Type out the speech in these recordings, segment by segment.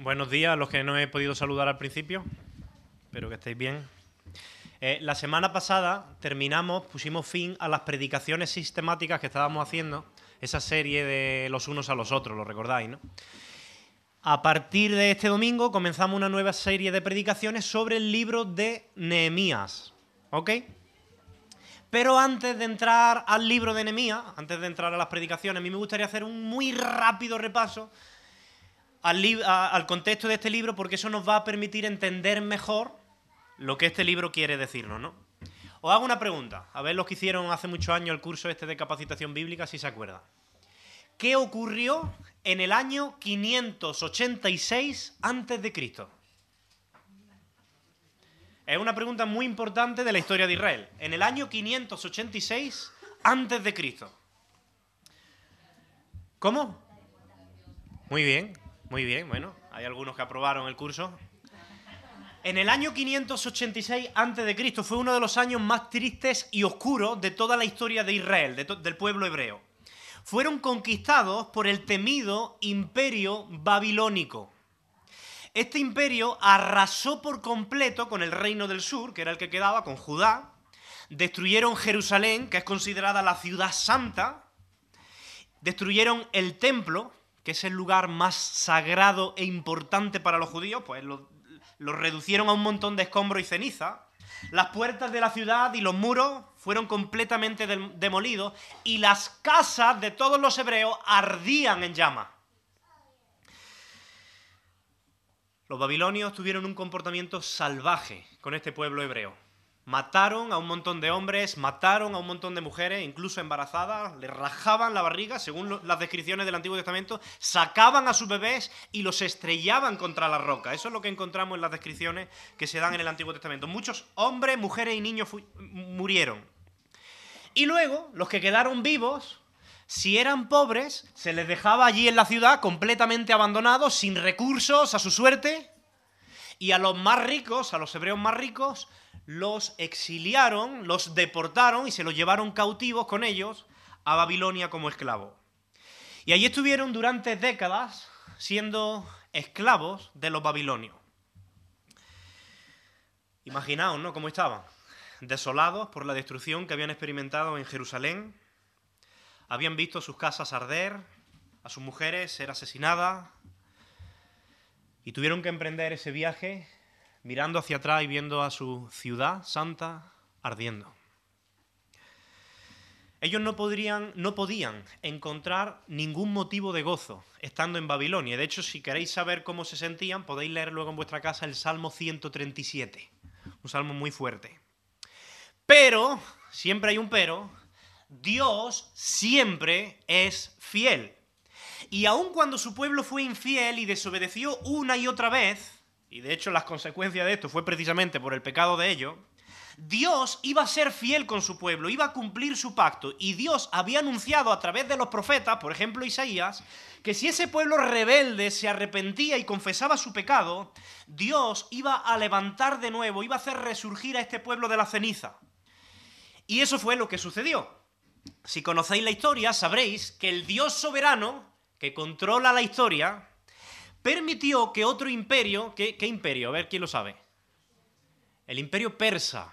Buenos días a los que no he podido saludar al principio. Espero que estéis bien. Eh, la semana pasada terminamos, pusimos fin a las predicaciones sistemáticas que estábamos haciendo, esa serie de los unos a los otros, lo recordáis, ¿no? A partir de este domingo comenzamos una nueva serie de predicaciones sobre el libro de Nehemías, ¿ok? Pero antes de entrar al libro de Nehemías, antes de entrar a las predicaciones, a mí me gustaría hacer un muy rápido repaso al, al contexto de este libro porque eso nos va a permitir entender mejor lo que este libro quiere decirnos, ¿no? Os hago una pregunta, a ver los que hicieron hace muchos años el curso este de capacitación bíblica, si se acuerdan. ¿Qué ocurrió en el año 586 antes de Cristo? Es una pregunta muy importante de la historia de Israel. En el año 586 antes de Cristo. ¿Cómo? Muy bien, muy bien. Bueno, hay algunos que aprobaron el curso. En el año 586 a.C. fue uno de los años más tristes y oscuros de toda la historia de Israel, del pueblo hebreo. Fueron conquistados por el temido imperio babilónico. Este imperio arrasó por completo con el reino del sur, que era el que quedaba, con Judá. Destruyeron Jerusalén, que es considerada la ciudad santa. Destruyeron el templo, que es el lugar más sagrado e importante para los judíos, pues lo reducieron a un montón de escombro y ceniza. Las puertas de la ciudad y los muros fueron completamente demolidos y las casas de todos los hebreos ardían en llamas. Los babilonios tuvieron un comportamiento salvaje con este pueblo hebreo. Mataron a un montón de hombres, mataron a un montón de mujeres, incluso embarazadas, le rajaban la barriga, según las descripciones del Antiguo Testamento, sacaban a sus bebés y los estrellaban contra la roca. Eso es lo que encontramos en las descripciones que se dan en el Antiguo Testamento. Muchos hombres, mujeres y niños murieron. Y luego, los que quedaron vivos, si eran pobres, se les dejaba allí en la ciudad completamente abandonados, sin recursos, a su suerte. Y a los más ricos, a los hebreos más ricos, los exiliaron, los deportaron y se los llevaron cautivos con ellos a Babilonia como esclavos. Y allí estuvieron durante décadas siendo esclavos de los babilonios. Imaginaos, ¿no? Cómo estaban. Desolados por la destrucción que habían experimentado en Jerusalén. Habían visto sus casas arder, a sus mujeres ser asesinadas. Y tuvieron que emprender ese viaje mirando hacia atrás y viendo a su ciudad santa ardiendo. Ellos no, podrían, no podían encontrar ningún motivo de gozo estando en Babilonia. De hecho, si queréis saber cómo se sentían, podéis leer luego en vuestra casa el Salmo 137, un salmo muy fuerte. Pero, siempre hay un pero, Dios siempre es fiel. Y aun cuando su pueblo fue infiel y desobedeció una y otra vez, y de hecho las consecuencias de esto fue precisamente por el pecado de ellos, Dios iba a ser fiel con su pueblo, iba a cumplir su pacto, y Dios había anunciado a través de los profetas, por ejemplo Isaías, que si ese pueblo rebelde se arrepentía y confesaba su pecado, Dios iba a levantar de nuevo, iba a hacer resurgir a este pueblo de la ceniza. Y eso fue lo que sucedió. Si conocéis la historia, sabréis que el Dios soberano, que controla la historia, permitió que otro imperio, ¿qué, imperio? A ver quién lo sabe. El imperio persa.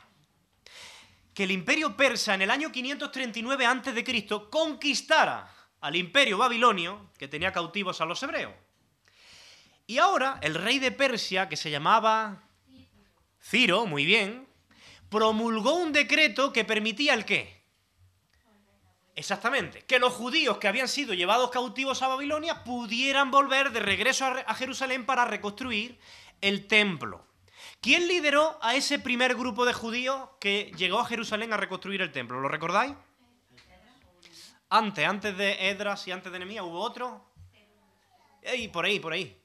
Que el imperio persa en el año 539 a.C. conquistara al imperio babilonio que tenía cautivos a los hebreos. Y ahora el rey de Persia, que se llamaba Ciro, muy bien, promulgó un decreto que permitía el qué? Exactamente, que los judíos que habían sido llevados cautivos a Babilonia pudieran volver de regreso a Jerusalén para reconstruir el templo. ¿Quién lideró a ese primer grupo de judíos que llegó a Jerusalén a reconstruir el templo? ¿Lo recordáis? Antes, antes de Edras y antes de Nehemías, ¿hubo otro? Ey, por ahí, por ahí.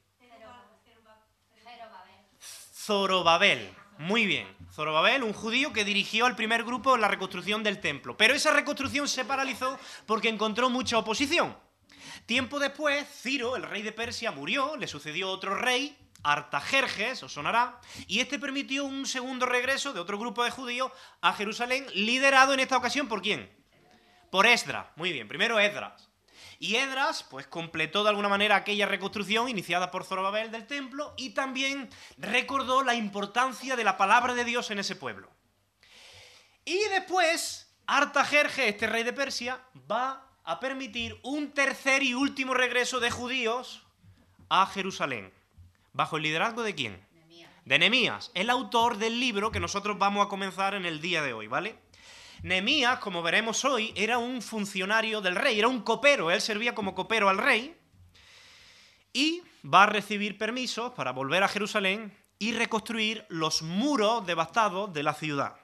Zorobabel. Muy bien. Zorobabel, un judío que dirigió al primer grupo la reconstrucción del templo. Pero esa reconstrucción se paralizó porque encontró mucha oposición. Tiempo después, Ciro, el rey de Persia, murió, le sucedió otro rey, Artajerjes, os sonará, y este permitió un segundo regreso de otro grupo de judíos a Jerusalén, liderado en esta ocasión por quién? Por Esdras. Muy bien, primero Esdras. Y Edras, pues completó de alguna manera aquella reconstrucción iniciada por Zorobabel del templo y también recordó la importancia de la palabra de Dios en ese pueblo. Y después, Artajerje, este rey de Persia, va a permitir un tercer y último regreso de judíos a Jerusalén. ¿Bajo el liderazgo de quién? De Nehemías, el autor del libro que nosotros vamos a comenzar en el día de hoy, ¿vale? Nehemías, como veremos hoy, era un funcionario del rey, era un copero, él servía como copero al rey y va a recibir permisos para volver a Jerusalén y reconstruir los muros devastados de la ciudad.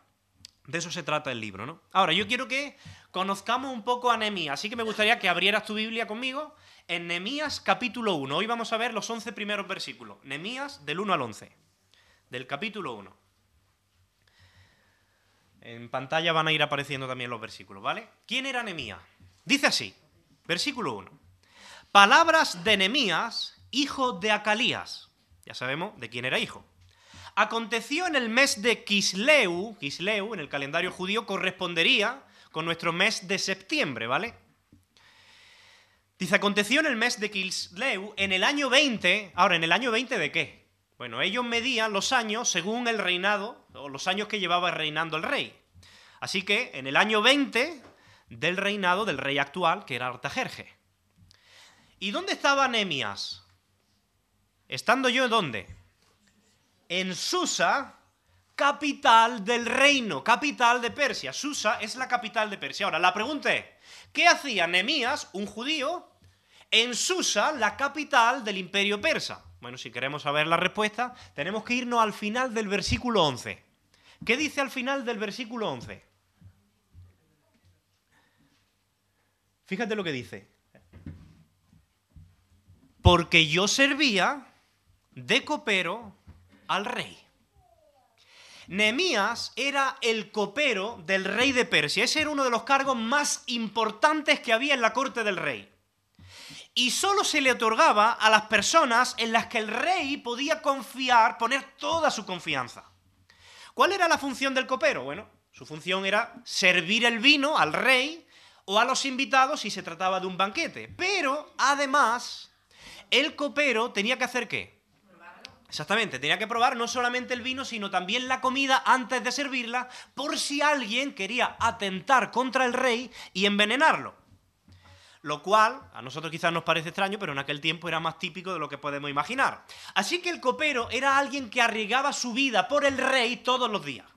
De eso se trata el libro, ¿no? Ahora, yo quiero que conozcamos un poco a Nehemías, así que me gustaría que abrieras tu Biblia conmigo en Nehemías capítulo 1. Hoy vamos a ver los 11 primeros versículos. Nehemías del 1 al 11, del capítulo 1. En pantalla van a ir apareciendo también los versículos, ¿vale? ¿Quién era Nehemías? Dice así, versículo 1. Palabras de Nehemías, hijo de Acalías. Ya sabemos de quién era hijo. Aconteció en el mes de Kisleu, Kisleu en el calendario judío correspondería con nuestro mes de septiembre, ¿vale? Dice, aconteció en el mes de Kisleu, en el año 20, ahora, ¿en el año 20 de qué? Bueno, ellos medían los años según el reinado, o los años que llevaba reinando el rey. Así que en el año 20 del reinado del rey actual, que era Artajerje. ¿Y dónde estaba Nemias? ¿Estando yo dónde? En Susa, capital del reino, capital de Persia. Susa es la capital de Persia. Ahora, la pregunta es, ¿qué hacía Nemías, un judío, en Susa, la capital del imperio persa? Bueno, si queremos saber la respuesta, tenemos que irnos al final del versículo 11. ¿Qué dice al final del versículo 11? Fíjate lo que dice. Porque yo servía de copero al rey. Nehemías era el copero del rey de Persia. Ese era uno de los cargos más importantes que había en la corte del rey y solo se le otorgaba a las personas en las que el rey podía confiar, poner toda su confianza. ¿Cuál era la función del copero? Bueno, su función era servir el vino al rey o a los invitados si se trataba de un banquete. Pero, además, el copero tenía que hacer qué? Exactamente, tenía que probar no solamente el vino, sino también la comida antes de servirla, por si alguien quería atentar contra el rey y envenenarlo lo cual a nosotros quizás nos parece extraño, pero en aquel tiempo era más típico de lo que podemos imaginar. Así que el copero era alguien que arriesgaba su vida por el rey todos los días.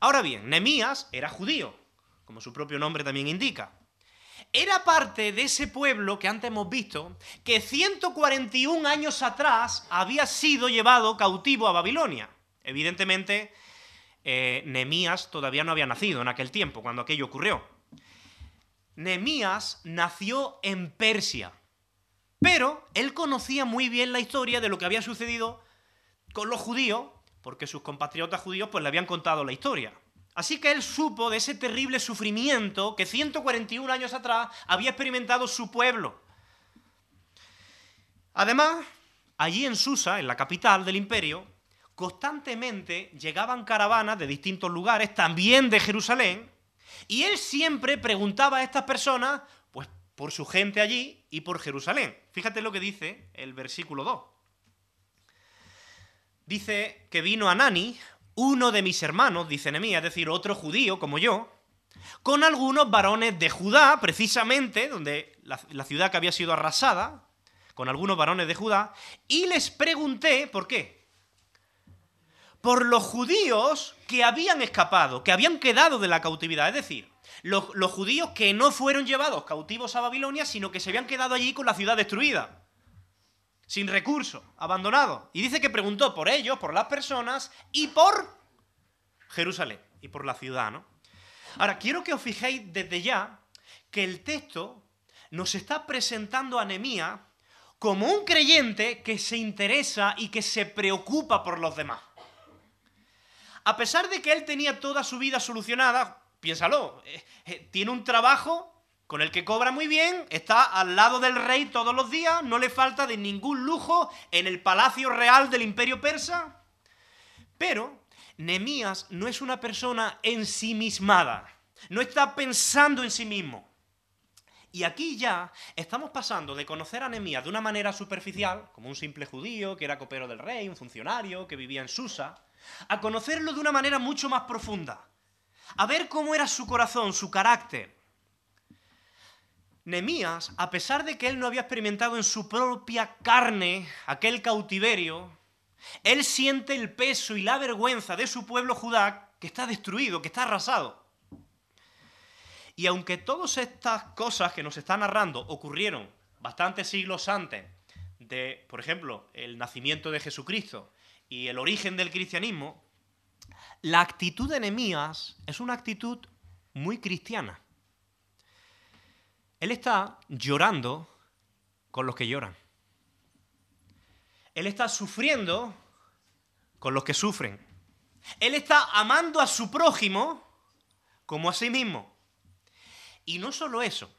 Ahora bien, Nemías era judío, como su propio nombre también indica. Era parte de ese pueblo que antes hemos visto, que 141 años atrás había sido llevado cautivo a Babilonia. Evidentemente, eh, Nemías todavía no había nacido en aquel tiempo, cuando aquello ocurrió. Nemías nació en Persia, pero él conocía muy bien la historia de lo que había sucedido con los judíos, porque sus compatriotas judíos pues le habían contado la historia. Así que él supo de ese terrible sufrimiento que 141 años atrás había experimentado su pueblo. Además, allí en Susa, en la capital del imperio, constantemente llegaban caravanas de distintos lugares, también de Jerusalén, y él siempre preguntaba a estas personas, pues por su gente allí y por Jerusalén. Fíjate lo que dice el versículo 2. Dice que vino Anani, uno de mis hermanos, dice Nehemías, es decir, otro judío como yo, con algunos varones de Judá, precisamente, donde la, la ciudad que había sido arrasada, con algunos varones de Judá, y les pregunté, ¿por qué? Por los judíos que habían escapado, que habían quedado de la cautividad. Es decir, los, judíos que no fueron llevados cautivos a Babilonia, sino que se habían quedado allí con la ciudad destruida, sin recursos, abandonados. Y dice que preguntó por ellos, por las personas y por Jerusalén y por la ciudad, ¿no? Ahora, quiero que os fijéis desde ya que el texto nos está presentando a Nehemías como un creyente que se interesa y que se preocupa por los demás. A pesar de que él tenía toda su vida solucionada, piénsalo, eh, eh, tiene un trabajo con el que cobra muy bien, está al lado del rey todos los días, no le falta de ningún lujo en el palacio real del imperio persa. Pero Nemías no es una persona ensimismada, no está pensando en sí mismo. Y aquí ya estamos pasando de conocer a Nehemías de una manera superficial, como un simple judío que era copero del rey, un funcionario que vivía en Susa, a conocerlo de una manera mucho más profunda, a ver cómo era su corazón, su carácter. Nehemías, a pesar de que él no había experimentado en su propia carne aquel cautiverio, él siente el peso y la vergüenza de su pueblo Judá que está destruido, que está arrasado. Y aunque todas estas cosas que nos está narrando ocurrieron bastantes siglos antes de, por ejemplo, el nacimiento de Jesucristo y el origen del cristianismo, la actitud de Nehemías es una actitud muy cristiana. Él está llorando con los que lloran. Él está sufriendo con los que sufren. Él está amando a su prójimo como a sí mismo. Y no solo eso,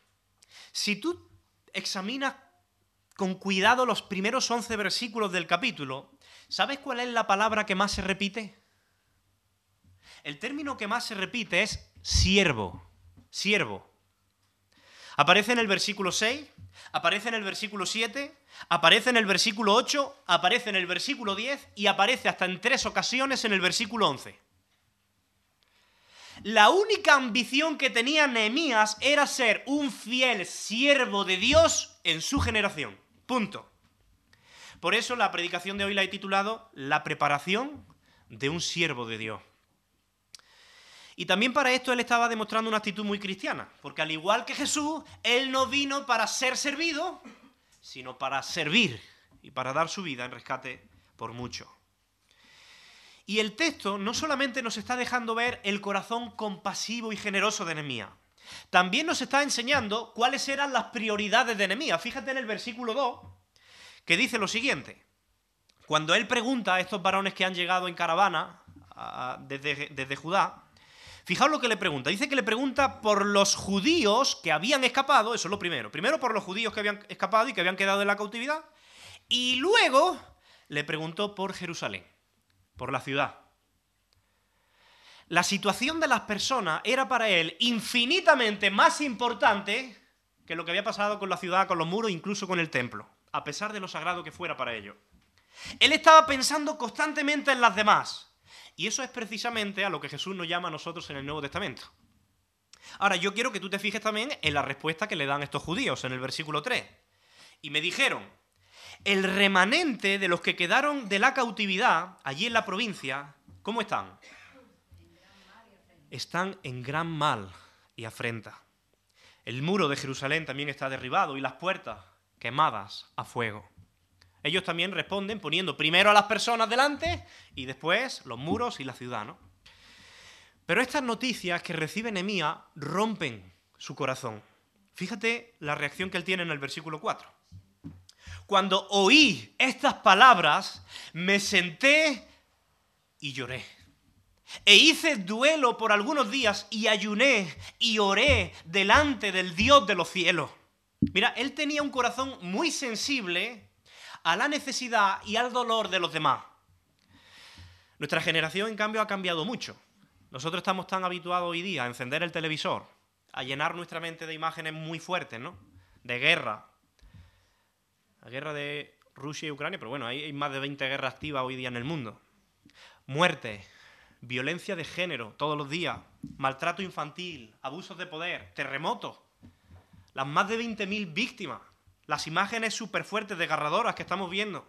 si tú examinas con cuidado los primeros 11 versículos del capítulo, ¿sabes cuál es la palabra que más se repite? El término que más se repite es siervo, siervo. Aparece en el versículo 6, aparece en el versículo 7, aparece en el versículo 8, aparece en el versículo 10 y aparece hasta en tres ocasiones en el versículo 11. La única ambición que tenía Nehemías era ser un fiel siervo de Dios en su generación. Punto. Por eso la predicación de hoy la he titulado La preparación de un siervo de Dios. Y también para esto él estaba demostrando una actitud muy cristiana, porque al igual que Jesús, él no vino para ser servido, sino para servir y para dar su vida en rescate por mucho. Y el texto no solamente nos está dejando ver el corazón compasivo y generoso de Nehemías, también nos está enseñando cuáles eran las prioridades de Nehemías. Fíjate en el versículo 2, que dice lo siguiente. Cuando él pregunta a estos varones que han llegado en caravana desde, desde Judá, fijaos lo que le pregunta. Dice que le pregunta por los judíos que habían escapado, eso es lo primero. Primero por los judíos que habían escapado y que habían quedado en la cautividad. Y luego le preguntó por Jerusalén por la ciudad. La situación de las personas era para él infinitamente más importante que lo que había pasado con la ciudad, con los muros, incluso con el templo, a pesar de lo sagrado que fuera para ellos. Él estaba pensando constantemente en las demás. Y eso es precisamente a lo que Jesús nos llama a nosotros en el Nuevo Testamento. Ahora, yo quiero que tú te fijes también en la respuesta que le dan estos judíos en el versículo 3. Y me dijeron, el remanente de los que quedaron de la cautividad allí en la provincia, ¿cómo están? Están en gran mal y afrenta. El muro de Jerusalén también está derribado y las puertas quemadas a fuego. Ellos también responden poniendo primero a las personas delante y después los muros y la ciudad, ¿no? Pero estas noticias que recibe Nehemías rompen su corazón. Fíjate la reacción que él tiene en el versículo 4. Cuando oí estas palabras, me senté y lloré. E hice duelo por algunos días y ayuné y oré delante del Dios de los cielos. Mira, él tenía un corazón muy sensible a la necesidad y al dolor de los demás. Nuestra generación, en cambio, ha cambiado mucho. Nosotros estamos tan habituados hoy día a encender el televisor, a llenar nuestra mente de imágenes muy fuertes, ¿no? De guerra, la guerra de Rusia y Ucrania, pero bueno, hay más de 20 guerras activas hoy día en el mundo. Muerte, violencia de género todos los días, maltrato infantil, abusos de poder, terremotos, las más de 20.000 víctimas, las imágenes súper fuertes, desgarradoras que estamos viendo,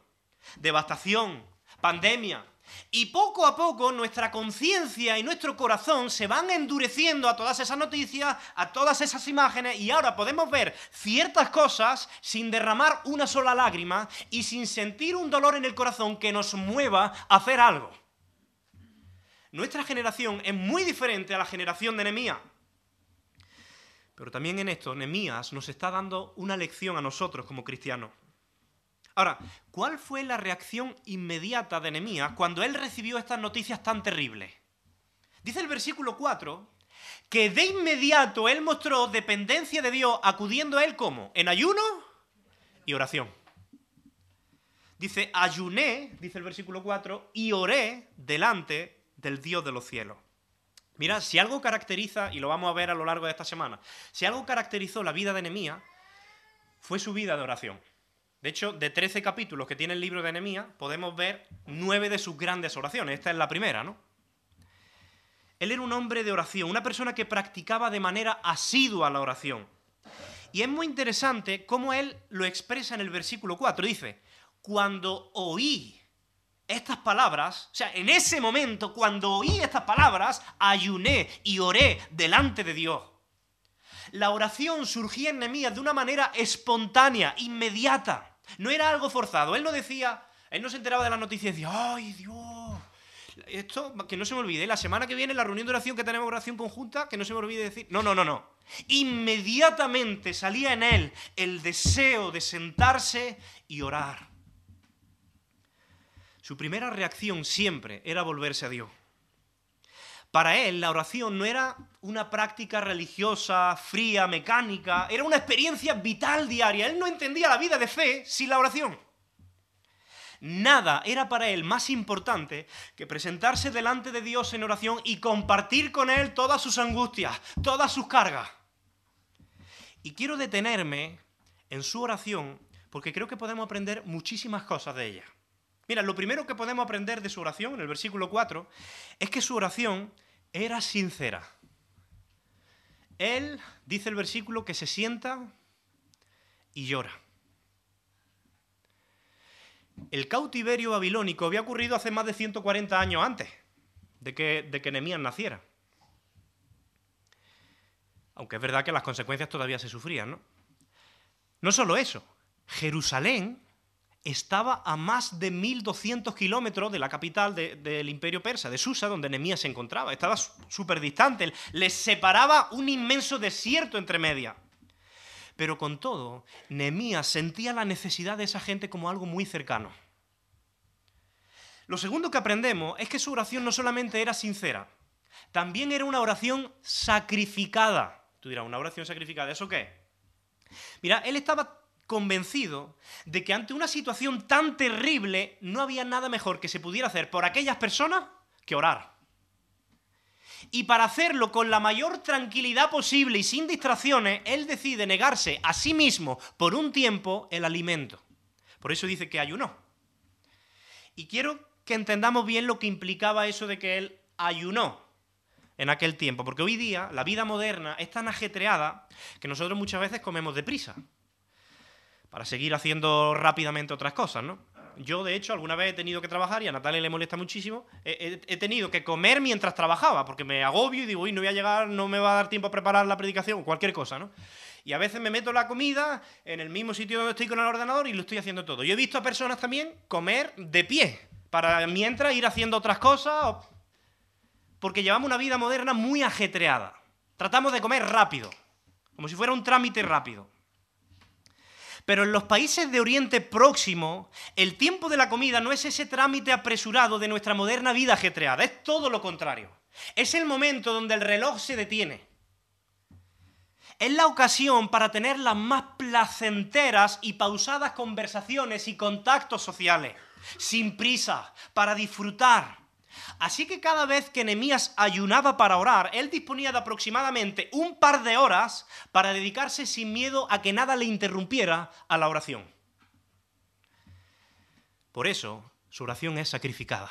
devastación, pandemia, y poco a poco nuestra conciencia y nuestro corazón se van endureciendo a todas esas noticias, a todas esas imágenes, y ahora podemos ver ciertas cosas sin derramar una sola lágrima y sin sentir un dolor en el corazón que nos mueva a hacer algo. Nuestra generación es muy diferente a la generación de Nehemías. Pero también en esto, Nehemías nos está dando una lección a nosotros como cristianos. Ahora, ¿cuál fue la reacción inmediata de Nehemías cuando él recibió estas noticias tan terribles? Dice el versículo 4 que de inmediato él mostró dependencia de Dios acudiendo a él como en ayuno y oración. Dice, ayuné, dice el versículo 4, y oré delante del Dios de los cielos. Mira, si algo caracteriza, y lo vamos a ver a lo largo de esta semana, si algo caracterizó la vida de Nehemías, fue su vida de oración. De hecho, de 13 capítulos que tiene el libro de Nehemías, podemos ver nueve de sus grandes oraciones. Esta es la primera, ¿no? Él era un hombre de oración, una persona que practicaba de manera asidua la oración. Y es muy interesante cómo él lo expresa en el versículo 4. Dice, cuando oí estas palabras, o sea, en ese momento, cuando oí estas palabras, ayuné y oré delante de Dios. La oración surgía en Nehemías de una manera espontánea, inmediata. No era algo forzado. Él no decía, él no se enteraba de las noticias y decía, ¡ay, Dios! Esto, que no se me olvide, la semana que viene, la reunión de oración que tenemos oración conjunta, que no se me olvide decir. No, no, no, no. Inmediatamente salía en él el deseo de sentarse y orar. Su primera reacción siempre era volverse a Dios. Para él la oración no era una práctica religiosa, fría, mecánica, era una experiencia vital diaria. Él no entendía la vida de fe sin la oración. Nada era para él más importante que presentarse delante de Dios en oración y compartir con Él todas sus angustias, todas sus cargas. Y quiero detenerme en su oración porque creo que podemos aprender muchísimas cosas de ella. Mira, lo primero que podemos aprender de su oración, en el versículo 4, es que su oración era sincera. Él, dice el versículo, que se sienta y llora. El cautiverio babilónico había ocurrido hace más de 140 años antes de que, de que naciera. Aunque es verdad que las consecuencias todavía se sufrían, ¿no? No solo eso, Jerusalén estaba a más de 1200 kilómetros de la capital del imperio persa, de Susa, donde Nemías se encontraba. Estaba súper distante, les separaba un inmenso desierto entre medias. Pero con todo, Nehemías sentía la necesidad de esa gente como algo muy cercano. Lo segundo que aprendemos es que su oración no solamente era sincera, también era una oración sacrificada. Tú dirás, ¿una oración sacrificada? ¿Eso qué? Mira, él estaba convencido de que ante una situación tan terrible no había nada mejor que se pudiera hacer por aquellas personas que orar y para hacerlo con la mayor tranquilidad posible y sin distracciones, él decide negarse a sí mismo por un tiempo el alimento. Por eso dice que ayunó. Y quiero que entendamos bien lo que implicaba eso de que él ayunó en aquel tiempo, porque hoy día la vida moderna es tan ajetreada que nosotros muchas veces comemos deprisa para seguir haciendo rápidamente otras cosas, ¿no? Yo, de hecho, alguna vez he tenido que trabajar y a Natalia le molesta muchísimo. He, tenido que comer mientras trabajaba, porque me agobio y digo, uy, no voy a llegar, no me va a dar tiempo a preparar la predicación, cualquier cosa, ¿no? Y a veces me meto la comida en el mismo sitio donde estoy con el ordenador y lo estoy haciendo todo. Yo he visto a personas también comer de pie, para mientras ir haciendo otras cosas, porque llevamos una vida moderna muy ajetreada. Tratamos de comer rápido, como si fuera un trámite rápido. Pero en los países de Oriente Próximo, el tiempo de la comida no es ese trámite apresurado de nuestra moderna vida ajetreada, es todo lo contrario. Es el momento donde el reloj se detiene. Es la ocasión para tener las más placenteras y pausadas conversaciones y contactos sociales, sin prisa, para disfrutar Así que cada vez que Nehemías ayunaba para orar, él disponía de aproximadamente un par de horas para dedicarse sin miedo a que nada le interrumpiera a la oración. Por eso, su oración es sacrificada.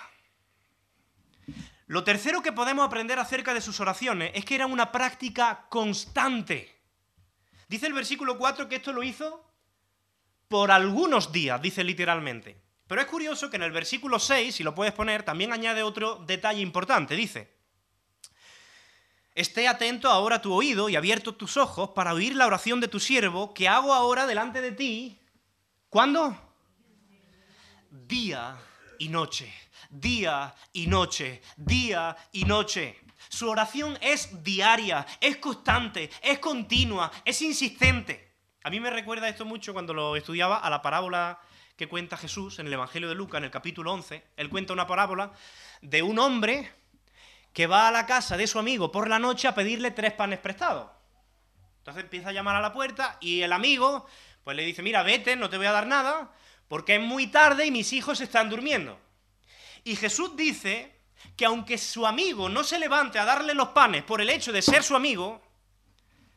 Lo tercero que podemos aprender acerca de sus oraciones es que era una práctica constante. Dice el versículo 4 que esto lo hizo por algunos días, dice literalmente. Pero es curioso que en el versículo 6, si lo puedes poner, también añade otro detalle importante. Dice, esté atento ahora tu oído y abierto tus ojos para oír la oración de tu siervo que hago ahora delante de ti. ¿Cuándo? Día y noche, día y noche, día y noche. Su oración es diaria, es constante, es continua, es insistente. A mí me recuerda esto mucho cuando lo estudiaba a la parábola que cuenta Jesús en el Evangelio de Lucas, en el capítulo 11. Él cuenta una parábola de un hombre que va a la casa de su amigo por la noche a pedirle tres panes prestados. Entonces empieza a llamar a la puerta y el amigo pues le dice, mira, vete, no te voy a dar nada, porque es muy tarde y mis hijos están durmiendo. Y Jesús dice que aunque su amigo no se levante a darle los panes por el hecho de ser su amigo,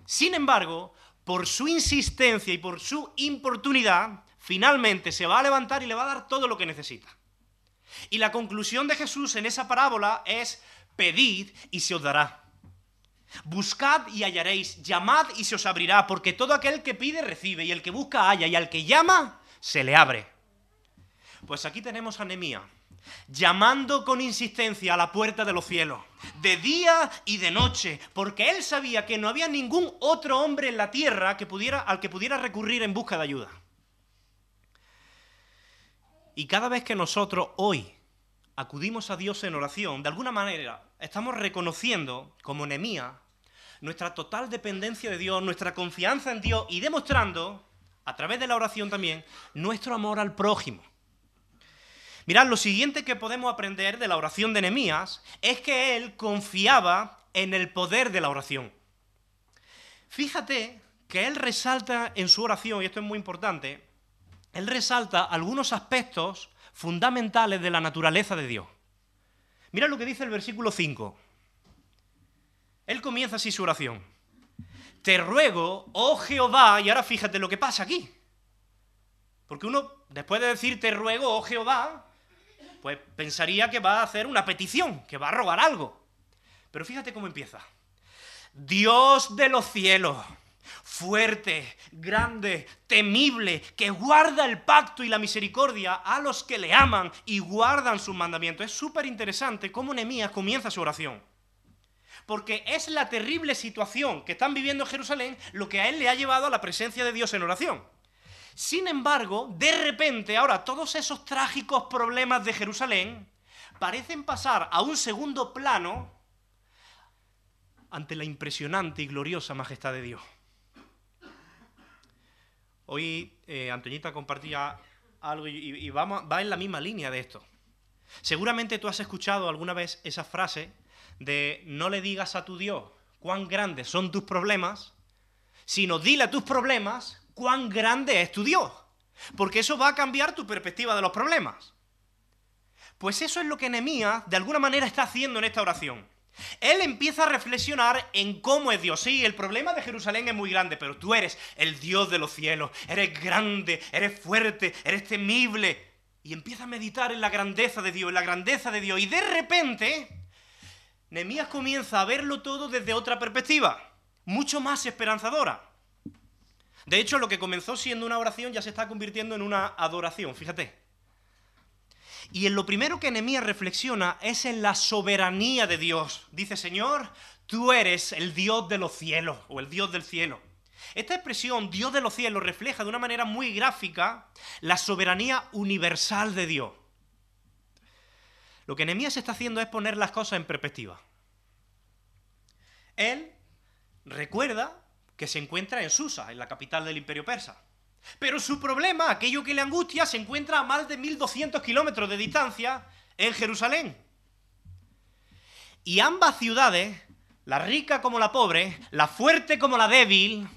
sin embargo, por su insistencia y por su importunidad, finalmente se va a levantar y le va a dar todo lo que necesita. Y la conclusión de Jesús en esa parábola es, pedid y se os dará. Buscad y hallaréis, llamad y se os abrirá, porque todo aquel que pide recibe, y el que busca halla, y al que llama se le abre. Pues aquí tenemos a Nehemías, llamando con insistencia a la puerta de los cielos, de día y de noche, porque él sabía que no había ningún otro hombre en la tierra al que pudiera recurrir en busca de ayuda. Y cada vez que nosotros hoy acudimos a Dios en oración, de alguna manera estamos reconociendo, como Nehemías, nuestra total dependencia de Dios, nuestra confianza en Dios y demostrando, a través de la oración también, nuestro amor al prójimo. Mirad, lo siguiente que podemos aprender de la oración de Nehemías es que él confiaba en el poder de la oración. Fíjate que él resalta en su oración, y esto es muy importante, él resalta algunos aspectos fundamentales de la naturaleza de Dios. Mira lo que dice el versículo 5. Él comienza así su oración. Te ruego, oh Jehová, y ahora fíjate lo que pasa aquí. Porque uno, después de decir te ruego, oh Jehová, pues pensaría que va a hacer una petición, que va a rogar algo. Pero fíjate cómo empieza. Dios de los cielos fuerte, grande, temible, que guarda el pacto y la misericordia a los que le aman y guardan sus mandamientos. Es súper interesante cómo Nehemías comienza su oración. Porque es la terrible situación que están viviendo en Jerusalén lo que a él le ha llevado a la presencia de Dios en oración. Sin embargo, de repente, ahora todos esos trágicos problemas de Jerusalén parecen pasar a un segundo plano ante la impresionante y gloriosa majestad de Dios. Hoy eh, Antoñita compartía algo y, va en la misma línea de esto. Seguramente tú has escuchado alguna vez esa frase de no le digas a tu Dios cuán grandes son tus problemas, sino dile a tus problemas cuán grande es tu Dios. Porque eso va a cambiar tu perspectiva de los problemas. Pues eso es lo que Nehemías de alguna manera está haciendo en esta oración. Él empieza a reflexionar en cómo es Dios. Sí, el problema de Jerusalén es muy grande, pero tú eres el Dios de los cielos. Eres grande, eres fuerte, eres temible. Y empieza a meditar en la grandeza de Dios, en la grandeza de Dios. Y de repente, Nehemías comienza a verlo todo desde otra perspectiva, mucho más esperanzadora. De hecho, lo que comenzó siendo una oración ya se está convirtiendo en una adoración, fíjate. Y en lo primero que Nehemías reflexiona es en la soberanía de Dios. Dice, Señor, tú eres el Dios de los cielos o el Dios del cielo. Esta expresión, Dios de los cielos, refleja de una manera muy gráfica la soberanía universal de Dios. Lo que Nehemías está haciendo es poner las cosas en perspectiva. Él recuerda que se encuentra en Susa, en la capital del imperio persa. Pero su problema, aquello que le angustia, se encuentra a más de 1200 kilómetros de distancia en Jerusalén. Y ambas ciudades, la rica como la pobre, la fuerte como la débil,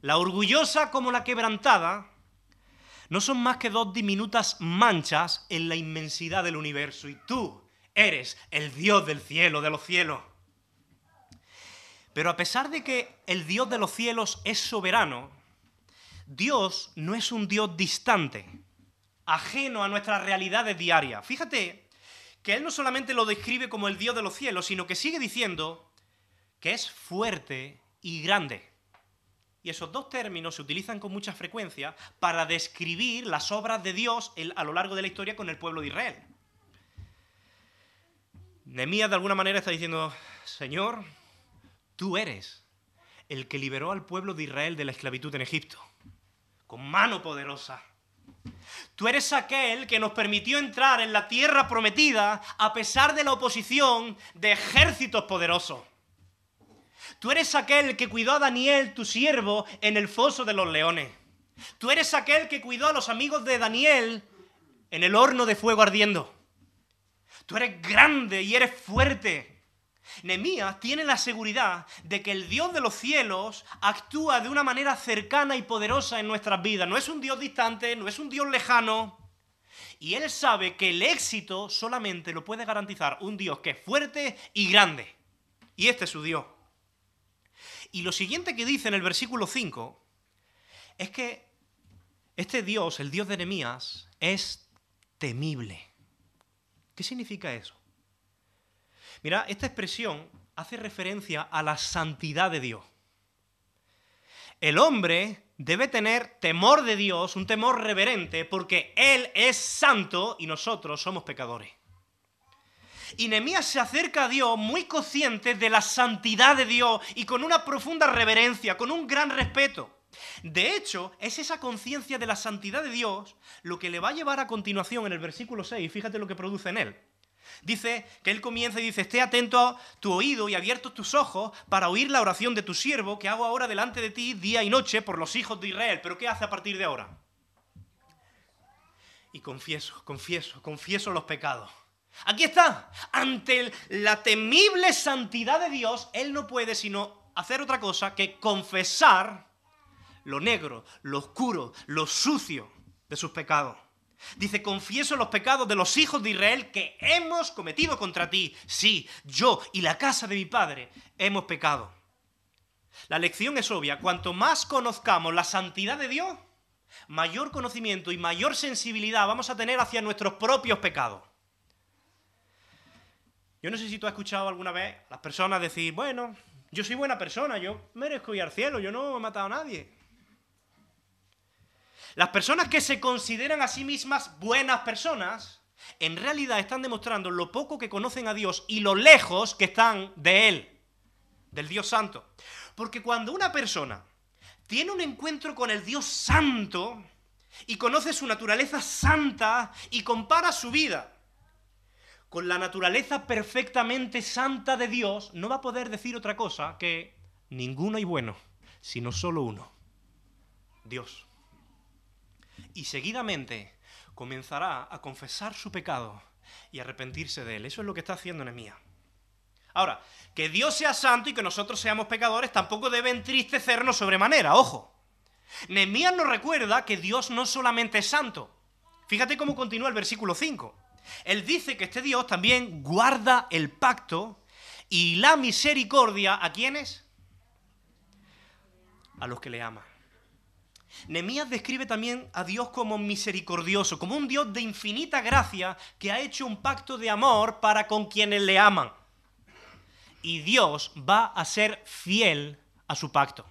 la orgullosa como la quebrantada, no son más que dos diminutas manchas en la inmensidad del universo. Y tú eres el Dios del cielo, de los cielos. Pero a pesar de que el Dios de los cielos es soberano, Dios no es un Dios distante, ajeno a nuestras realidades diarias. Fíjate que Él no solamente lo describe como el Dios de los cielos, sino que sigue diciendo que es fuerte y grande. Y esos dos términos se utilizan con mucha frecuencia para describir las obras de Dios a lo largo de la historia con el pueblo de Israel. Nehemías de alguna manera está diciendo, Señor, tú eres el que liberó al pueblo de Israel de la esclavitud en Egipto con mano poderosa. Tú eres aquel que nos permitió entrar en la tierra prometida a pesar de la oposición de ejércitos poderosos. Tú eres aquel que cuidó a Daniel, tu siervo, en el foso de los leones. Tú eres aquel que cuidó a los amigos de Daniel en el horno de fuego ardiendo. Tú eres grande y eres fuerte. Nehemías tiene la seguridad de que el Dios de los cielos actúa de una manera cercana y poderosa en nuestras vidas. No es un Dios distante, no es un Dios lejano. Y él sabe que el éxito solamente lo puede garantizar un Dios que es fuerte y grande. Y este es su Dios. Y lo siguiente que dice en el versículo 5 es que este Dios, el Dios de Nehemías, es temible. ¿Qué significa eso? Mira, esta expresión hace referencia a la santidad de Dios. El hombre debe tener temor de Dios, un temor reverente, porque Él es santo y nosotros somos pecadores. Y Nehemías se acerca a Dios muy consciente de la santidad de Dios y con una profunda reverencia, con un gran respeto. De hecho, es esa conciencia de la santidad de Dios lo que le va a llevar a continuación en el versículo 6, fíjate lo que produce en él. Dice que él comienza y dice, esté atento tu oído y abiertos tus ojos para oír la oración de tu siervo que hago ahora delante de ti día y noche por los hijos de Israel. Pero ¿qué hace a partir de ahora? Y confieso, confieso, confieso los pecados. Aquí está, ante la temible santidad de Dios, él no puede sino hacer otra cosa que confesar lo negro, lo oscuro, lo sucio de sus pecados. Dice, confieso los pecados de los hijos de Israel que hemos cometido contra ti. Sí, yo y la casa de mi padre hemos pecado. La lección es obvia. Cuanto más conozcamos la santidad de Dios, mayor conocimiento y mayor sensibilidad vamos a tener hacia nuestros propios pecados. Yo no sé si tú has escuchado alguna vez a las personas decir, bueno, yo soy buena persona, yo merezco ir al cielo, yo no he matado a nadie. Las personas que se consideran a sí mismas buenas personas, en realidad están demostrando lo poco que conocen a Dios y lo lejos que están de Él, del Dios Santo. Porque cuando una persona tiene un encuentro con el Dios Santo y conoce su naturaleza santa y compara su vida con la naturaleza perfectamente santa de Dios, no va a poder decir otra cosa que ninguno hay bueno, sino solo uno, Dios y seguidamente comenzará a confesar su pecado y arrepentirse de él. Eso es lo que está haciendo Nehemías. Ahora, que Dios sea santo y que nosotros seamos pecadores tampoco debe entristecernos sobremanera, ojo. Nehemías nos recuerda que Dios no solamente es santo. Fíjate cómo continúa el versículo 5. Él dice que este Dios también guarda el pacto y la misericordia a quienes? A los que le aman. Nemías describe también a Dios como misericordioso, como un Dios de infinita gracia que ha hecho un pacto de amor para con quienes le aman. Y Dios va a ser fiel a su pacto.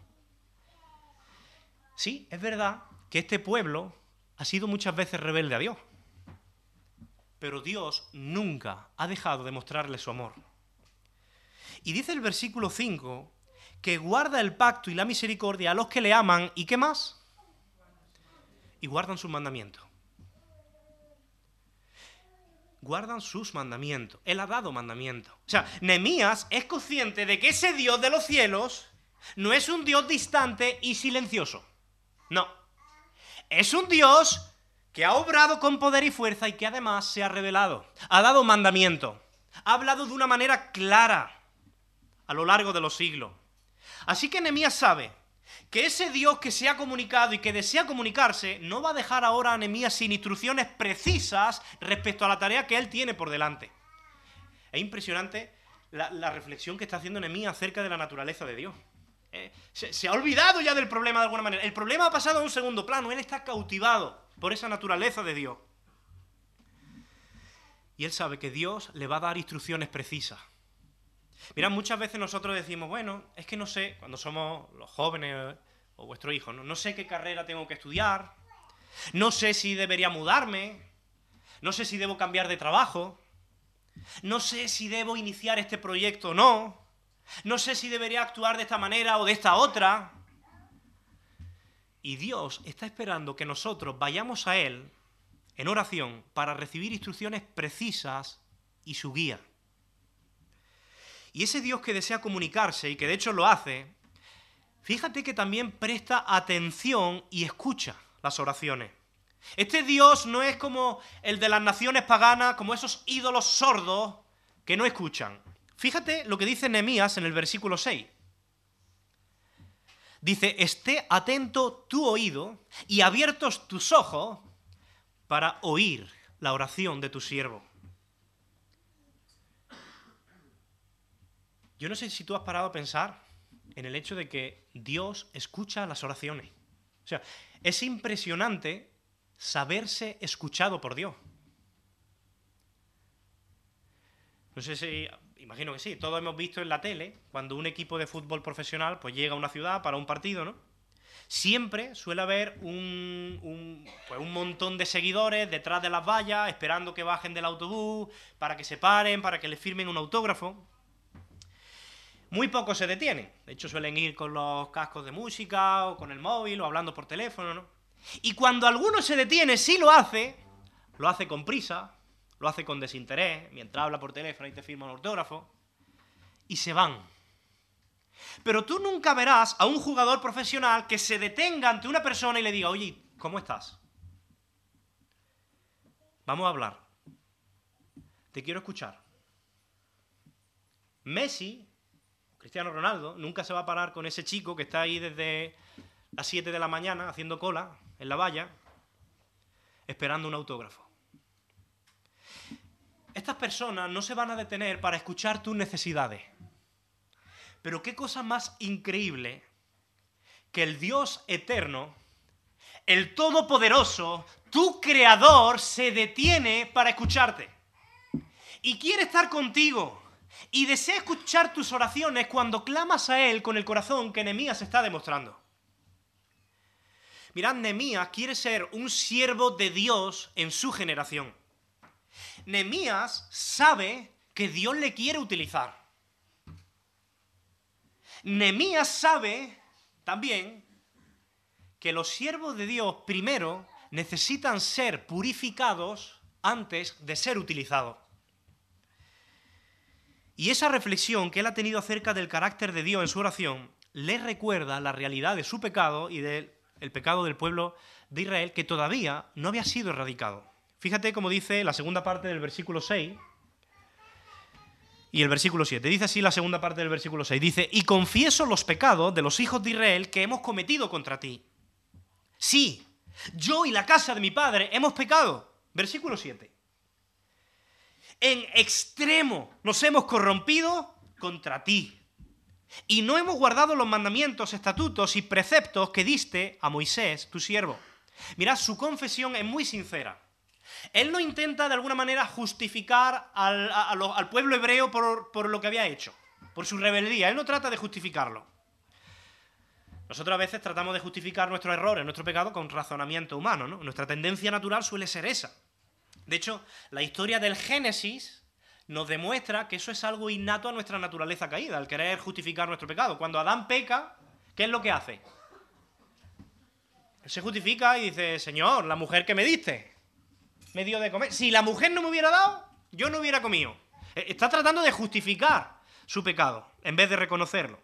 Sí, es verdad que este pueblo ha sido muchas veces rebelde a Dios, pero Dios nunca ha dejado de mostrarle su amor. Y dice el versículo 5 que guarda el pacto y la misericordia a los que le aman y qué más? Y guardan sus mandamientos. Guardan sus mandamientos. Él ha dado mandamientos. O sea, Nehemías es consciente de que ese Dios de los cielos no es un Dios distante y silencioso. No. Es un Dios que ha obrado con poder y fuerza y que además se ha revelado. Ha dado mandamiento. Ha hablado de una manera clara a lo largo de los siglos. Así que Nehemías sabe que ese Dios que se ha comunicado y que desea comunicarse no va a dejar ahora a Nehemías sin instrucciones precisas respecto a la tarea que él tiene por delante. Es impresionante la, reflexión que está haciendo Nehemías acerca de la naturaleza de Dios. Eh, se, se, ha olvidado ya del problema de alguna manera. El problema ha pasado a un segundo plano. Él está cautivado por esa naturaleza de Dios. Y él sabe que Dios le va a dar instrucciones precisas. Mira, muchas veces nosotros decimos, bueno, es que no sé, cuando somos los jóvenes o vuestro hijo, no, no sé qué carrera tengo que estudiar, no sé si debería mudarme, no sé si debo cambiar de trabajo, no sé si debo iniciar este proyecto o no, no sé si debería actuar de esta manera o de esta otra. Y Dios está esperando que nosotros vayamos a Él en oración para recibir instrucciones precisas y su guía. Y ese Dios que desea comunicarse y que de hecho lo hace, fíjate que también presta atención y escucha las oraciones. Este Dios no es como el de las naciones paganas, como esos ídolos sordos que no escuchan. Fíjate lo que dice Nehemías en el versículo 6. Dice, esté atento tu oído y abiertos tus ojos para oír la oración de tu siervo. Yo no sé si tú has parado a pensar en el hecho de que Dios escucha las oraciones. O sea, es impresionante saberse escuchado por Dios. No sé si, imagino que sí, todos hemos visto en la tele cuando un equipo de fútbol profesional pues llega a una ciudad para un partido, ¿no? Siempre suele haber un, un, pues un montón de seguidores detrás de las vallas esperando que bajen del autobús, para que se paren, para que le firmen un autógrafo. Muy pocos se detienen. De hecho, suelen ir con los cascos de música o con el móvil o hablando por teléfono, ¿no? Y cuando alguno se detiene, sí lo hace, lo hace con prisa, lo hace con desinterés, mientras habla por teléfono y te firma un autógrafo, y se van. Pero tú nunca verás a un jugador profesional que se detenga ante una persona y le diga, oye, ¿cómo estás? Vamos a hablar. Te quiero escuchar. Messi Cristiano Ronaldo nunca se va a parar con ese chico que está ahí desde las 7 de la mañana haciendo cola en la valla, esperando un autógrafo. Estas personas no se van a detener para escuchar tus necesidades. Pero qué cosa más increíble que el Dios eterno, el Todopoderoso, tu Creador, se detiene para escucharte. Y quiere estar contigo y desea escuchar tus oraciones cuando clamas a Él con el corazón que Nehemías está demostrando. Mirad, Nehemías quiere ser un siervo de Dios en su generación. Nehemías sabe que Dios le quiere utilizar. Nehemías sabe también que los siervos de Dios primero necesitan ser purificados antes de ser utilizados. Y esa reflexión que él ha tenido acerca del carácter de Dios en su oración le recuerda la realidad de su pecado y del pecado del pueblo de Israel que todavía no había sido erradicado. Fíjate cómo dice la segunda parte del versículo 6 y el versículo 7. Dice así la segunda parte del versículo 6. Dice, y confieso los pecados de los hijos de Israel que hemos cometido contra ti. Sí, yo y la casa de mi padre hemos pecado. Versículo 7 en extremo nos hemos corrompido contra ti. Y no hemos guardado los mandamientos, estatutos y preceptos que diste a Moisés, tu siervo. Mirad, su confesión es muy sincera. Él no intenta de alguna manera justificar al, pueblo hebreo por, lo que había hecho, por su rebeldía. Él no trata de justificarlo. Nosotros a veces tratamos de justificar nuestros errores, nuestro pecado, con razonamiento humano. ¿no? Nuestra tendencia natural suele ser esa. De hecho, la historia del Génesis nos demuestra que eso es algo innato a nuestra naturaleza caída, el querer justificar nuestro pecado. Cuando Adán peca, ¿qué es lo que hace? Él se justifica y dice, Señor, la mujer que me diste, me dio de comer. Si la mujer no me hubiera dado, yo no hubiera comido. E, está tratando de justificar su pecado, en vez de reconocerlo.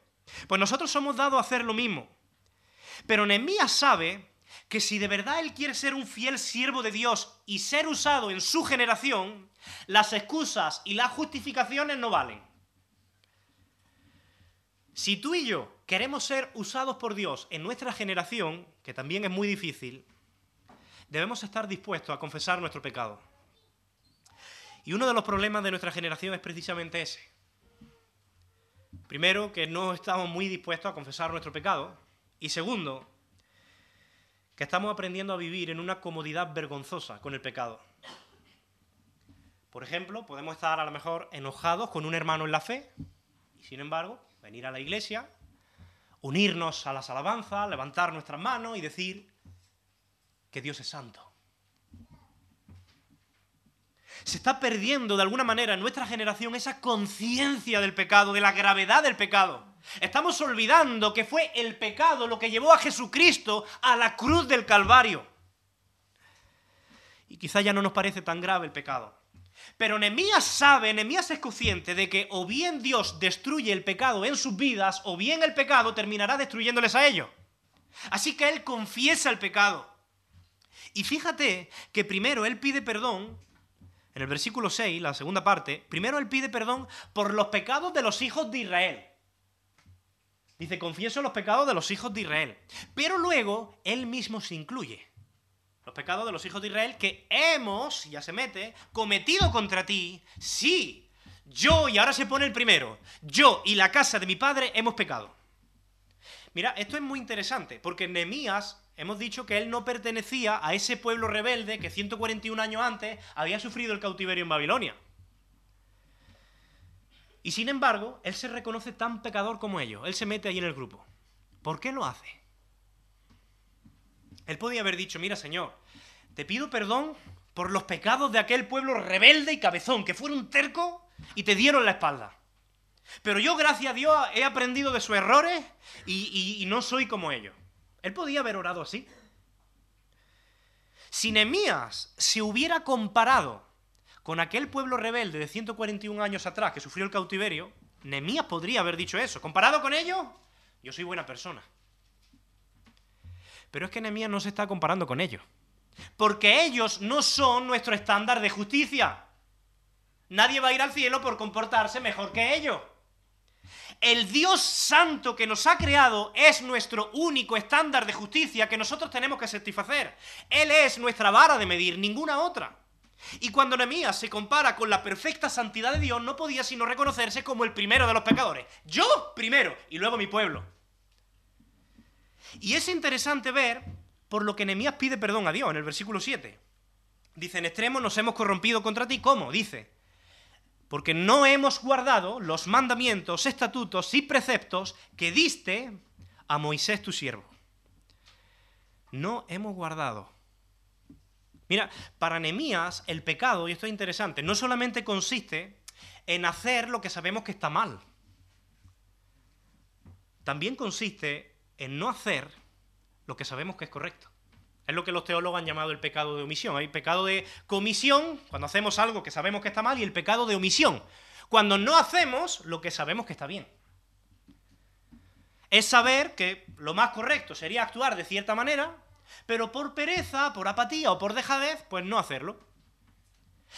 Pues nosotros somos dados a hacer lo mismo. Pero Nehemías sabe que si de verdad él quiere ser un fiel siervo de Dios y ser usado en su generación, las excusas y las justificaciones no valen. Si tú y yo queremos ser usados por Dios en nuestra generación, que también es muy difícil, debemos estar dispuestos a confesar nuestro pecado. Y uno de los problemas de nuestra generación es precisamente ese. Primero, que no estamos muy dispuestos a confesar nuestro pecado. Y segundo, que estamos aprendiendo a vivir en una comodidad vergonzosa con el pecado. Por ejemplo, podemos estar a lo mejor enojados con un hermano en la fe y sin embargo venir a la iglesia, unirnos a las alabanzas, levantar nuestras manos y decir que Dios es santo. Se está perdiendo de alguna manera en nuestra generación esa conciencia del pecado, de la gravedad del pecado. Estamos olvidando que fue el pecado lo que llevó a Jesucristo a la cruz del Calvario. Y quizá ya no nos parece tan grave el pecado. Pero Nehemías sabe, Nehemías es consciente de que o bien Dios destruye el pecado en sus vidas, o bien el pecado terminará destruyéndoles a ellos. Así que él confiesa el pecado. Y fíjate que primero él pide perdón, en el versículo 6, la segunda parte, primero él pide perdón por los pecados de los hijos de Israel. Dice, confieso los pecados de los hijos de Israel. Pero luego él mismo se incluye. Los pecados de los hijos de Israel que hemos, ya se mete, cometido contra ti, sí. Yo, y ahora se pone el primero, yo y la casa de mi padre hemos pecado. Mira, esto es muy interesante, porque Nehemías hemos dicho que él no pertenecía a ese pueblo rebelde que 141 años antes había sufrido el cautiverio en Babilonia. Y sin embargo, él se reconoce tan pecador como ellos. Él se mete ahí en el grupo. ¿Por qué lo hace? Él podía haber dicho, mira Señor, te pido perdón por los pecados de aquel pueblo rebelde y cabezón, que fueron terco y te dieron la espalda. Pero yo, gracias a Dios, he aprendido de sus errores y, y no soy como ellos. Él podía haber orado así. Si Nehemías se hubiera comparado con aquel pueblo rebelde de 141 años atrás que sufrió el cautiverio, Nehemías podría haber dicho eso. Comparado con ellos, yo soy buena persona. Pero es que Nehemías no se está comparando con ellos. Porque ellos no son nuestro estándar de justicia. Nadie va a ir al cielo por comportarse mejor que ellos. El Dios santo que nos ha creado es nuestro único estándar de justicia que nosotros tenemos que satisfacer. Él es nuestra vara de medir, ninguna otra. Y cuando Nehemías se compara con la perfecta santidad de Dios, no podía sino reconocerse como el primero de los pecadores. Yo primero y luego mi pueblo. Y es interesante ver por lo que Nehemías pide perdón a Dios en el versículo 7. Dice, en extremo nos hemos corrompido contra ti. ¿Cómo? Dice, porque no hemos guardado los mandamientos, estatutos y preceptos que diste a Moisés tu siervo. No hemos guardado. Mira, para Nehemías el pecado, y esto es interesante, no solamente consiste en hacer lo que sabemos que está mal. También consiste en no hacer lo que sabemos que es correcto. Es lo que los teólogos han llamado el pecado de omisión. Hay pecado de comisión, cuando hacemos algo que sabemos que está mal, y el pecado de omisión, cuando no hacemos lo que sabemos que está bien. Es saber que lo más correcto sería actuar de cierta manera, pero por pereza, por apatía o por dejadez, pues no hacerlo.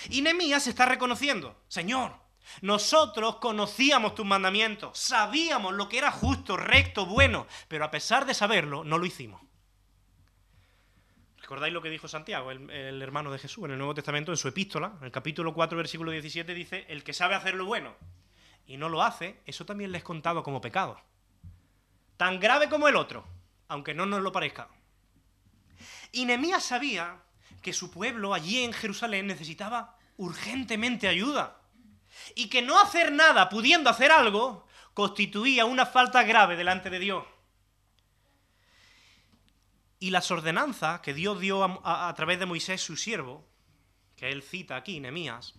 Y Nemías está reconociendo, Señor, nosotros conocíamos tus mandamientos, sabíamos lo que era justo, recto, bueno, pero a pesar de saberlo, no lo hicimos. ¿Recordáis lo que dijo Santiago, el, hermano de Jesús, en el Nuevo Testamento, en su epístola? En el capítulo 4, versículo 17 dice, el que sabe hacer lo bueno y no lo hace, eso también le es contado como pecado. Tan grave como el otro, aunque no nos lo parezca. Y Nehemías sabía que su pueblo allí en Jerusalén necesitaba urgentemente ayuda. Y que no hacer nada pudiendo hacer algo constituía una falta grave delante de Dios. Y las ordenanzas que Dios dio a, través de Moisés, su siervo, que él cita aquí, Nehemías,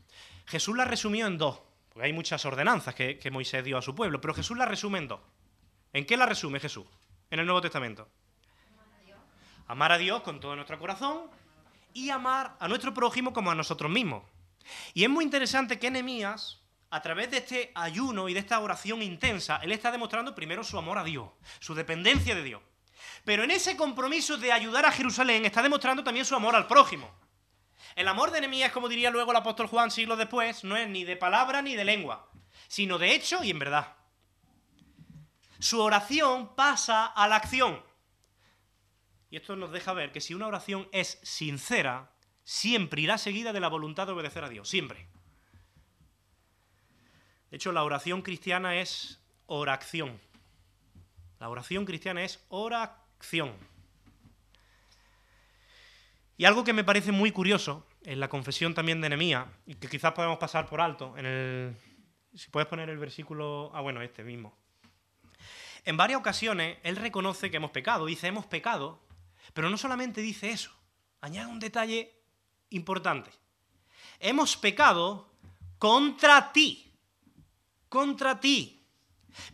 Jesús las resumió en dos, porque hay muchas ordenanzas que, que Moisés dio a su pueblo, pero Jesús las resume en dos. ¿En qué las resume Jesús en el Nuevo Testamento? Amar a Dios con todo nuestro corazón y amar a nuestro prójimo como a nosotros mismos. Y es muy interesante que Nehemías, a través de este ayuno y de esta oración intensa, él está demostrando primero su amor a Dios, su dependencia de Dios. Pero en ese compromiso de ayudar a Jerusalén está demostrando también su amor al prójimo. El amor de Nehemías, como diría luego el apóstol Juan siglos después, no es ni de palabra ni de lengua, sino de hecho y en verdad. Su oración pasa a la acción. Y esto nos deja ver que si una oración es sincera, siempre irá seguida de la voluntad de obedecer a Dios, siempre. De hecho, la oración cristiana es oración. La oración cristiana es oración. Y algo que me parece muy curioso en la confesión también de Nehemías, y que quizás podemos pasar por alto, en el, si puedes poner el versículo, ah bueno, este mismo. En varias ocasiones él reconoce que hemos pecado, dice hemos pecado, pero no solamente dice eso, añade un detalle importante. Hemos pecado contra ti, contra ti.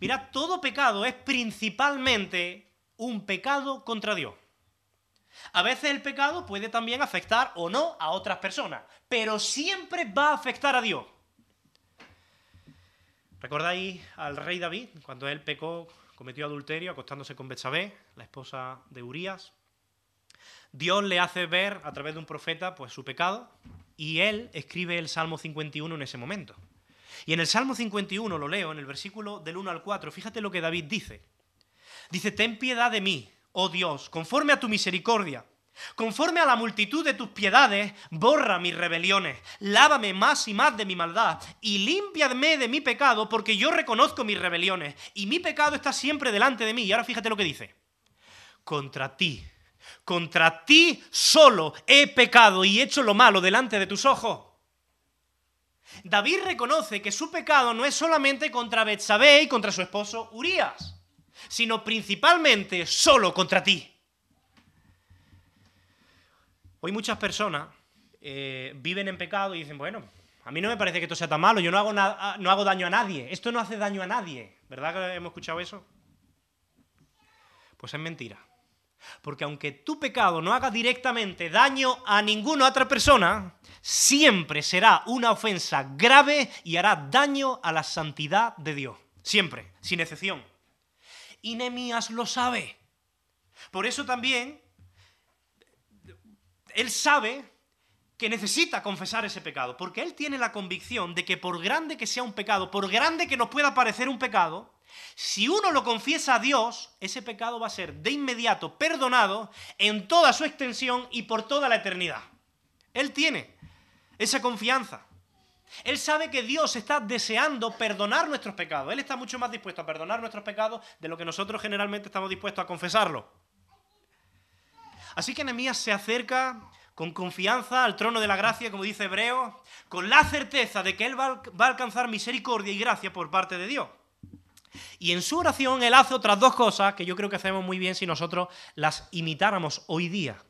Mira, todo pecado es principalmente un pecado contra Dios. A veces el pecado puede también afectar o no a otras personas, pero siempre va a afectar a Dios. ¿Recordáis al rey David cuando él pecó, cometió adulterio acostándose con Betsabé, la esposa de Urías? Dios le hace ver a través de un profeta pues su pecado y él escribe el Salmo 51 en ese momento. Y en el Salmo 51, lo leo, en el versículo del 1 al 4, fíjate lo que David dice. Dice, ten piedad de mí, oh Dios, conforme a tu misericordia, Conforme a la multitud de tus piedades, borra mis rebeliones, lávame más y más de mi maldad, y límpiame de mi pecado, porque yo reconozco mis rebeliones, y mi pecado está siempre delante de mí. Y ahora fíjate lo que dice. Contra ti, contra ti solo he pecado y hecho lo malo delante de tus ojos. David reconoce que su pecado no es solamente contra Betsabé y contra su esposo Urías, sino principalmente solo contra ti. Hoy muchas personas eh, viven en pecado y dicen, bueno, a mí no me parece que esto sea tan malo, yo no hago, no hago daño a nadie, esto no hace daño a nadie. ¿Verdad que hemos escuchado eso? Pues es mentira. Porque aunque tu pecado no haga directamente daño a ninguna otra persona, siempre será una ofensa grave y hará daño a la santidad de Dios. Siempre, sin excepción. Y Nemías lo sabe. Por eso también él sabe que necesita confesar ese pecado, porque él tiene la convicción de que por grande que sea un pecado, por grande que nos pueda parecer un pecado, si uno lo confiesa a Dios, ese pecado va a ser de inmediato perdonado en toda su extensión y por toda la eternidad. Él tiene esa confianza. Él sabe que Dios está deseando perdonar nuestros pecados. Él está mucho más dispuesto a perdonar nuestros pecados de lo que nosotros generalmente estamos dispuestos a confesarlo. Así que Nehemías se acerca con confianza al trono de la gracia, como dice Hebreo, con la certeza de que él va a alcanzar misericordia y gracia por parte de Dios. Y en su oración él hace otras dos cosas que yo creo que hacemos muy bien si nosotros las imitáramos hoy día.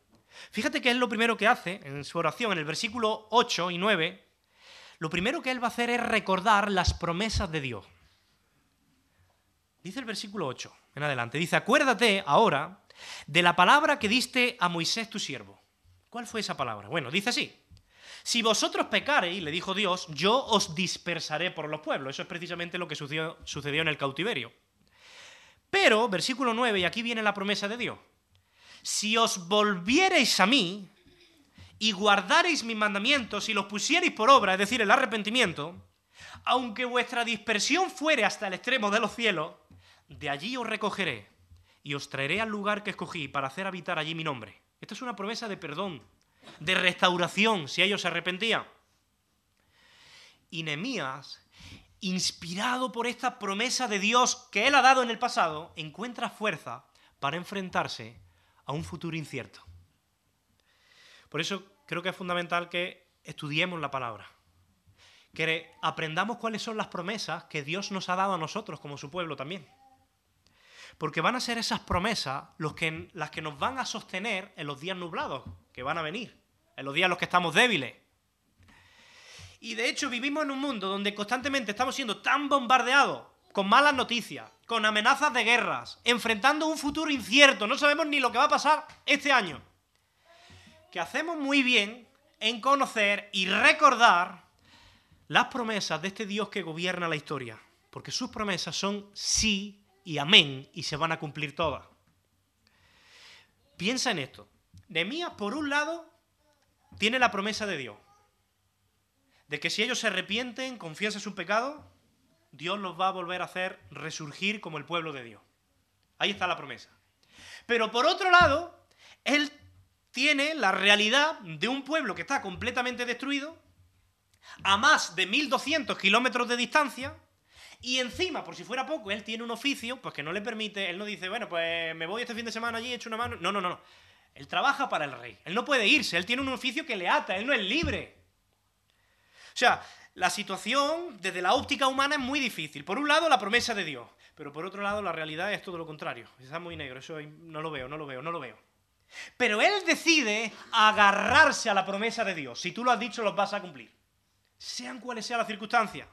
Fíjate que es lo primero que hace en su oración, en el versículo 8 y 9, lo primero que él va a hacer es recordar las promesas de Dios. Dice el versículo 8, en adelante, dice, acuérdate ahora de la palabra que diste a Moisés tu siervo. ¿Cuál fue esa palabra? Bueno, dice así. Si vosotros pecareis, le dijo Dios, yo os dispersaré por los pueblos. Eso es precisamente lo que sucedió, en el cautiverio. Pero, versículo 9, y aquí viene la promesa de Dios. Si os volviereis a mí y guardareis mis mandamientos y los pusiereis por obra, es decir, el arrepentimiento, aunque vuestra dispersión fuere hasta el extremo de los cielos, de allí os recogeré y os traeré al lugar que escogí para hacer habitar allí mi nombre. Esta es una promesa de perdón, de restauración, si ellos se arrepentían. Y Nehemías, inspirado por esta promesa de Dios que él ha dado en el pasado, encuentra fuerza para enfrentarse a un futuro incierto. Por eso creo que es fundamental que estudiemos la palabra, que aprendamos cuáles son las promesas que Dios nos ha dado a nosotros como su pueblo también. Porque van a ser esas promesas los que, las que nos van a sostener en los días nublados que van a venir, en los días en los que estamos débiles. Y de hecho vivimos en un mundo donde constantemente estamos siendo tan bombardeados con malas noticias, con amenazas de guerras, enfrentando un futuro incierto, no sabemos ni lo que va a pasar este año, que hacemos muy bien en conocer y recordar las promesas de este Dios que gobierna la historia, porque sus promesas son sí y amén, y se van a cumplir todas. Piensa en esto. Nehemías, por un lado, tiene la promesa de Dios, de que si ellos se arrepienten, confiesan su pecado, Dios los va a volver a hacer resurgir como el pueblo de Dios. Ahí está la promesa. Pero por otro lado, él tiene la realidad de un pueblo que está completamente destruido, a más de 1200 kilómetros de distancia, y encima, por si fuera poco, él tiene un oficio pues que no le permite, él no dice, bueno, pues me voy este fin de semana allí, echo una mano. No, no, no, no. Él trabaja para el rey. Él no puede irse, él tiene un oficio que le ata, él no es libre. O sea, la situación desde la óptica humana es muy difícil. Por un lado, la promesa de Dios, pero por otro lado, la realidad es todo lo contrario. Está muy negro, eso no lo veo, no lo veo, no lo veo. Pero él decide agarrarse a la promesa de Dios. Si tú lo has dicho, los vas a cumplir. Sean cuales sean las circunstancias.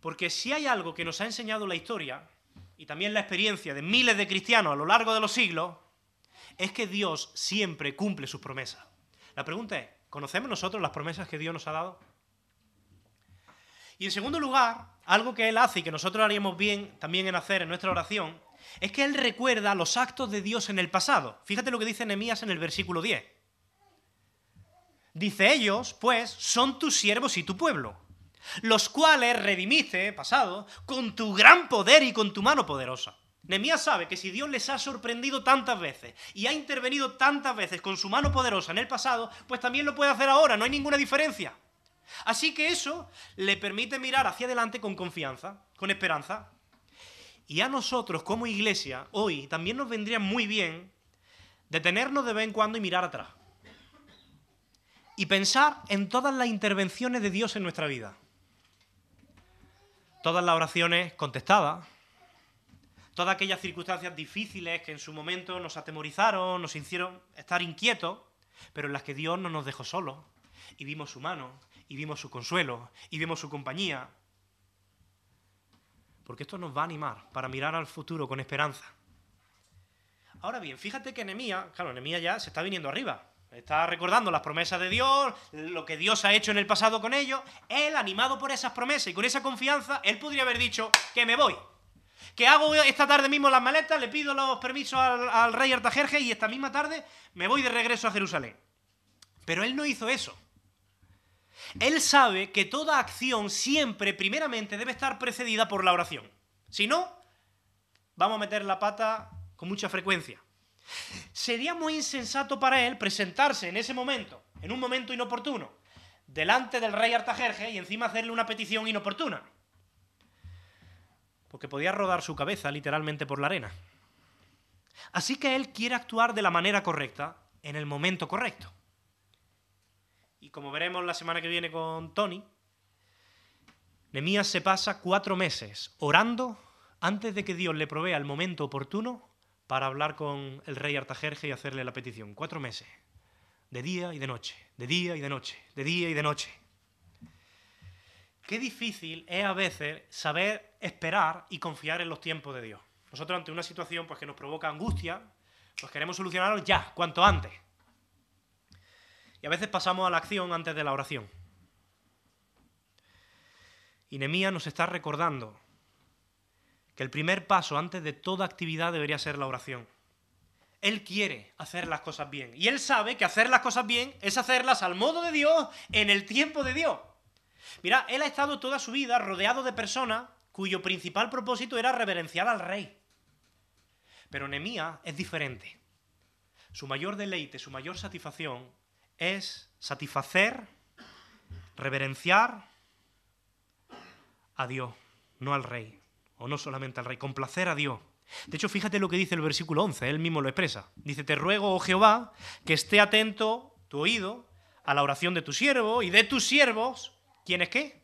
Porque si hay algo que nos ha enseñado la historia, y también la experiencia de miles de cristianos a lo largo de los siglos, es que Dios siempre cumple sus promesas. La pregunta es, ¿conocemos nosotros las promesas que Dios nos ha dado? Y en segundo lugar, algo que Él hace y que nosotros haríamos bien también en hacer en nuestra oración, es que Él recuerda los actos de Dios en el pasado. Fíjate lo que dice Nehemías en el versículo 10. Dice ellos, pues, son tus siervos y tu pueblo los cuales redimiste, pasado, con tu gran poder y con tu mano poderosa. Nemías sabe que si Dios les ha sorprendido tantas veces y ha intervenido tantas veces con su mano poderosa en el pasado, pues también lo puede hacer ahora, no hay ninguna diferencia. Así que eso le permite mirar hacia adelante con confianza, con esperanza. Y a nosotros como iglesia, hoy también nos vendría muy bien detenernos de vez en cuando y mirar atrás. Y pensar en todas las intervenciones de Dios en nuestra vida. Todas las oraciones contestadas, todas aquellas circunstancias difíciles que en su momento nos atemorizaron, nos hicieron estar inquietos, pero en las que Dios no nos dejó solos y vimos su mano, y vimos su consuelo, y vimos su compañía. Porque esto nos va a animar para mirar al futuro con esperanza. Ahora bien, fíjate que Nehemías, claro, Nehemías ya se está viniendo arriba. Está recordando las promesas de Dios, lo que Dios ha hecho en el pasado con ellos. Él, animado por esas promesas y con esa confianza, él podría haber dicho que me voy, que hago esta tarde mismo las maletas, le pido los permisos al, rey Artajerje y esta misma tarde me voy de regreso a Jerusalén. Pero él no hizo eso. Él sabe que toda acción siempre, primeramente, debe estar precedida por la oración. Si no, vamos a meter la pata con mucha frecuencia. Sería muy insensato para él presentarse en ese momento, en un momento inoportuno, delante del rey Artajerje y encima hacerle una petición inoportuna porque podía rodar su cabeza literalmente por la arena. Así que él quiere actuar de la manera correcta, en el momento correcto. Y como veremos la semana que viene con Tony, Nemías se pasa cuatro meses orando antes de que Dios le provea el momento oportuno para hablar con el rey Artajerje y hacerle la petición. Cuatro meses, de día y de noche, de día y de noche, de día y de noche. Qué difícil es a veces saber esperar y confiar en los tiempos de Dios. Nosotros ante una situación pues, que nos provoca angustia, pues queremos solucionarlo ya, cuanto antes. Y a veces pasamos a la acción antes de la oración. Y Nemía nos está recordando que el primer paso antes de toda actividad debería ser la oración. Él quiere hacer las cosas bien. Y él sabe que hacer las cosas bien es hacerlas al modo de Dios, en el tiempo de Dios. Mira, él ha estado toda su vida rodeado de personas cuyo principal propósito era reverenciar al rey. Pero Nemía es diferente. Su mayor deleite, su mayor satisfacción es satisfacer, reverenciar a Dios, no al rey, o no solamente al rey, complacer a Dios. De hecho, fíjate lo que dice el versículo 11, él mismo lo expresa. Dice, te ruego, oh Jehová, que esté atento tu oído a la oración de tu siervo y de tus siervos ¿Quiénes qué?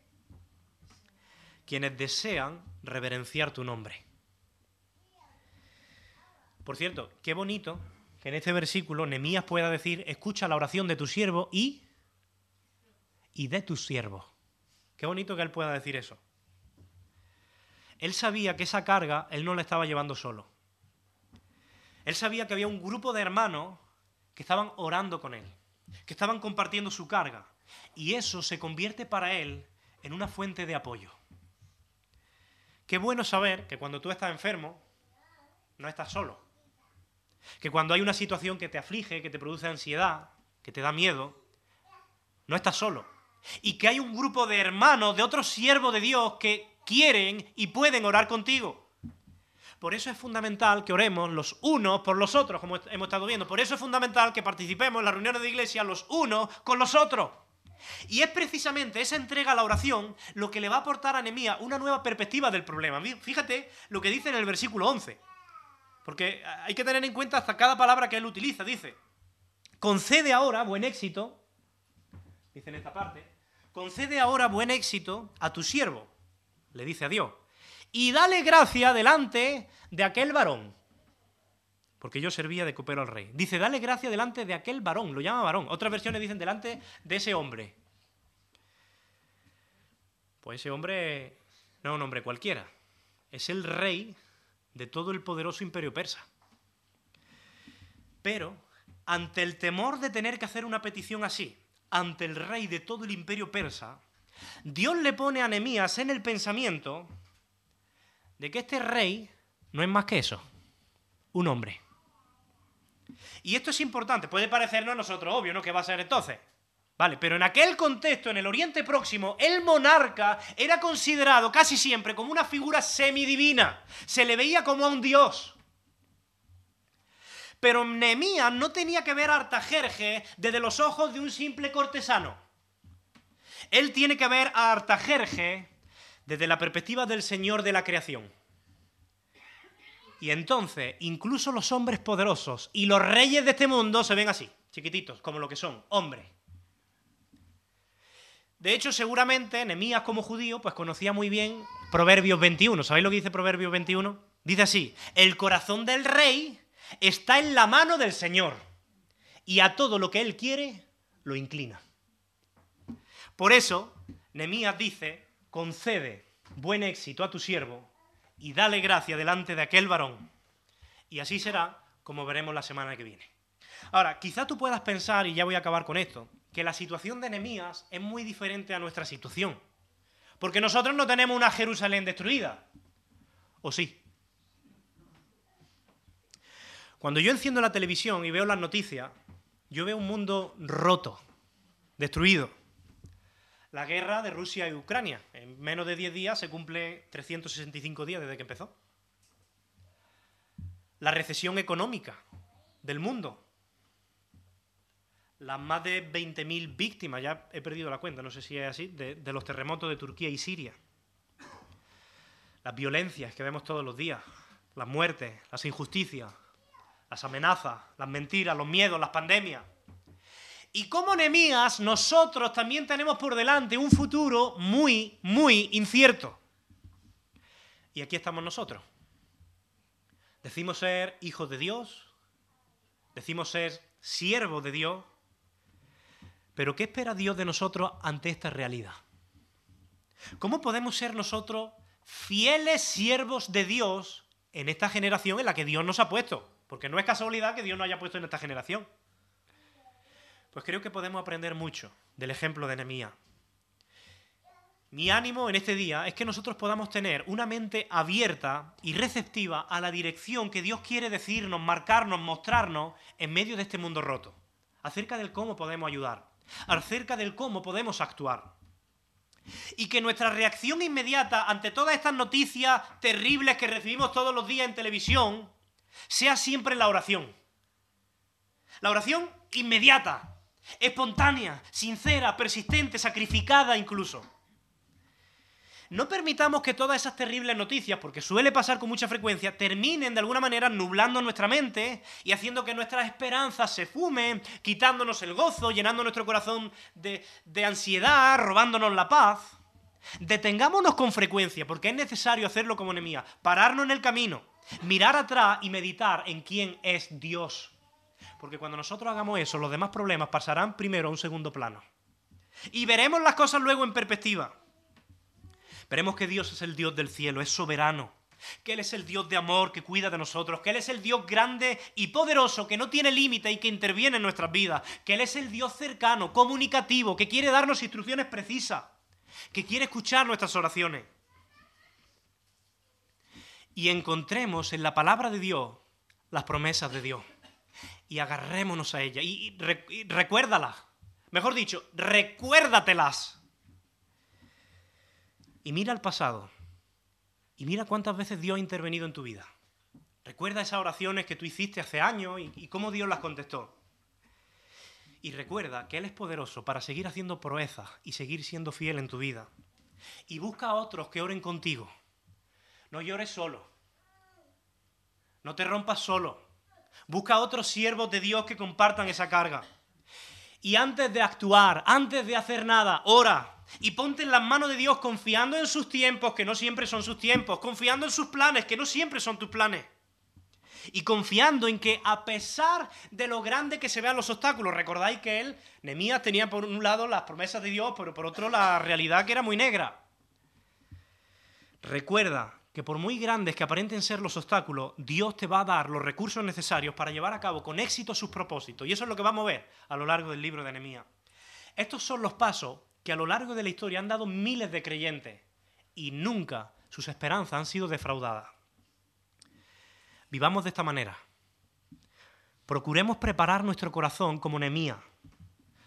Quienes desean reverenciar tu nombre. Por cierto, qué bonito que en este versículo Nemías pueda decir, escucha la oración de tu siervo y, y de tus siervos. Qué bonito que él pueda decir eso. Él sabía que esa carga él no la estaba llevando solo. Él sabía que había un grupo de hermanos que estaban orando con él, que estaban compartiendo su carga, y eso se convierte para él en una fuente de apoyo. Qué bueno saber que cuando tú estás enfermo, no estás solo. Que cuando hay una situación que te aflige, que te produce ansiedad, que te da miedo, no estás solo. Y que hay un grupo de hermanos, de otros siervos de Dios que quieren y pueden orar contigo. Por eso es fundamental que oremos los unos por los otros, como hemos estado viendo. Por eso es fundamental que participemos en las reuniones de iglesia los unos con los otros. Y es precisamente esa entrega a la oración lo que le va a aportar a Nehemías una nueva perspectiva del problema. Fíjate lo que dice en el versículo 11. Porque hay que tener en cuenta hasta cada palabra que él utiliza. Dice, concede ahora buen éxito, dice en esta parte, concede ahora buen éxito a tu siervo, le dice a Dios, y dale gracia delante de aquel varón porque yo servía de copero al rey. Dice, dale gracia delante de aquel varón, lo llama varón. Otras versiones dicen delante de ese hombre. Pues ese hombre no es un hombre cualquiera, es el rey de todo el poderoso imperio persa. Pero, ante el temor de tener que hacer una petición así, ante el rey de todo el imperio persa, Dios le pone a Nehemías en el pensamiento de que este rey no es más que eso, un hombre. Y esto es importante, puede parecernos a nosotros obvio, ¿no? ¿Qué va a ser entonces? Vale, pero en aquel contexto, en el Oriente Próximo, el monarca era considerado casi siempre como una figura semidivina. Se le veía como a un dios. Pero Nehemías no tenía que ver a Artajerje desde los ojos de un simple cortesano. Él tiene que ver a Artajerje desde la perspectiva del Señor de la creación. Y entonces, incluso los hombres poderosos y los reyes de este mundo se ven así, chiquititos, como lo que son, hombres. De hecho, seguramente Nemías como judío pues conocía muy bien Proverbios 21. ¿Sabéis lo que dice Proverbios 21? Dice así, el corazón del rey está en la mano del Señor y a todo lo que él quiere lo inclina. Por eso, Nemías dice, concede buen éxito a tu siervo y dale gracia delante de aquel varón. Y así será como veremos la semana que viene. Ahora, quizá tú puedas pensar, y ya voy a acabar con esto, que la situación de Nehemías es muy diferente a nuestra situación. Porque nosotros no tenemos una Jerusalén destruida. ¿O sí? Cuando yo enciendo la televisión y veo las noticias, yo veo un mundo roto, destruido. La guerra de Rusia y Ucrania. En menos de 10 días se cumple 365 días desde que empezó. La recesión económica del mundo las más de 20.000 víctimas, ya he perdido la cuenta, no sé si es así, de, de, los terremotos de Turquía y Siria. Las violencias que vemos todos los días, las muertes, las injusticias, las amenazas, las mentiras, los miedos, las pandemias. Y como Nemías, nosotros también tenemos por delante un futuro muy, muy incierto. Y aquí estamos nosotros. Decimos ser hijos de Dios, decimos ser siervos de Dios, pero ¿qué espera Dios de nosotros ante esta realidad? ¿Cómo podemos ser nosotros fieles siervos de Dios en esta generación en la que Dios nos ha puesto? Porque no es casualidad que Dios nos haya puesto en esta generación. Pues creo que podemos aprender mucho del ejemplo de Nehemías. Mi ánimo en este día es que nosotros podamos tener una mente abierta y receptiva a la dirección que Dios quiere decirnos, marcarnos, mostrarnos en medio de este mundo roto, acerca del cómo podemos ayudar acerca del cómo podemos actuar. Y que nuestra reacción inmediata ante todas estas noticias terribles que recibimos todos los días en televisión sea siempre la oración. La oración inmediata, espontánea, sincera, persistente, sacrificada incluso. No permitamos que todas esas terribles noticias, porque suele pasar con mucha frecuencia, terminen de alguna manera nublando nuestra mente y haciendo que nuestras esperanzas se fumen, quitándonos el gozo, llenando nuestro corazón de, de ansiedad, robándonos la paz. Detengámonos con frecuencia, porque es necesario hacerlo como enemía, pararnos en el camino, mirar atrás y meditar en quién es Dios. Porque cuando nosotros hagamos eso, los demás problemas pasarán primero a un segundo plano. Y veremos las cosas luego en perspectiva. Veremos que Dios es el Dios del cielo, es soberano, que Él es el Dios de amor que cuida de nosotros, que Él es el Dios grande y poderoso que no tiene límite y que interviene en nuestras vidas, que Él es el Dios cercano, comunicativo, que quiere darnos instrucciones precisas, que quiere escuchar nuestras oraciones. Y encontremos en la palabra de Dios las promesas de Dios y agarrémonos a ellas y, recuérdalas. Mejor dicho, recuérdatelas y mira al pasado. Y mira cuántas veces Dios ha intervenido en tu vida. Recuerda esas oraciones que tú hiciste hace años y, cómo Dios las contestó. Y recuerda que Él es poderoso para seguir haciendo proezas y seguir siendo fiel en tu vida. Y busca a otros que oren contigo. No llores solo. No te rompas solo. Busca otros siervos de Dios que compartan esa carga. Y antes de actuar, antes de hacer nada, ora y ponte en las manos de Dios confiando en sus tiempos, que no siempre son sus tiempos, confiando en sus planes, que no siempre son tus planes. Y confiando en que a pesar de lo grande que se vean los obstáculos, recordáis que él, Nemías, tenía por un lado las promesas de Dios, pero por otro la realidad que era muy negra. Recuerda que por muy grandes que aparenten ser los obstáculos, Dios te va a dar los recursos necesarios para llevar a cabo con éxito sus propósitos. Y eso es lo que vamos a ver a lo largo del libro de Nehemías. Estos son los pasos que a lo largo de la historia han dado miles de creyentes y nunca sus esperanzas han sido defraudadas. Vivamos de esta manera. Procuremos preparar nuestro corazón como Nemía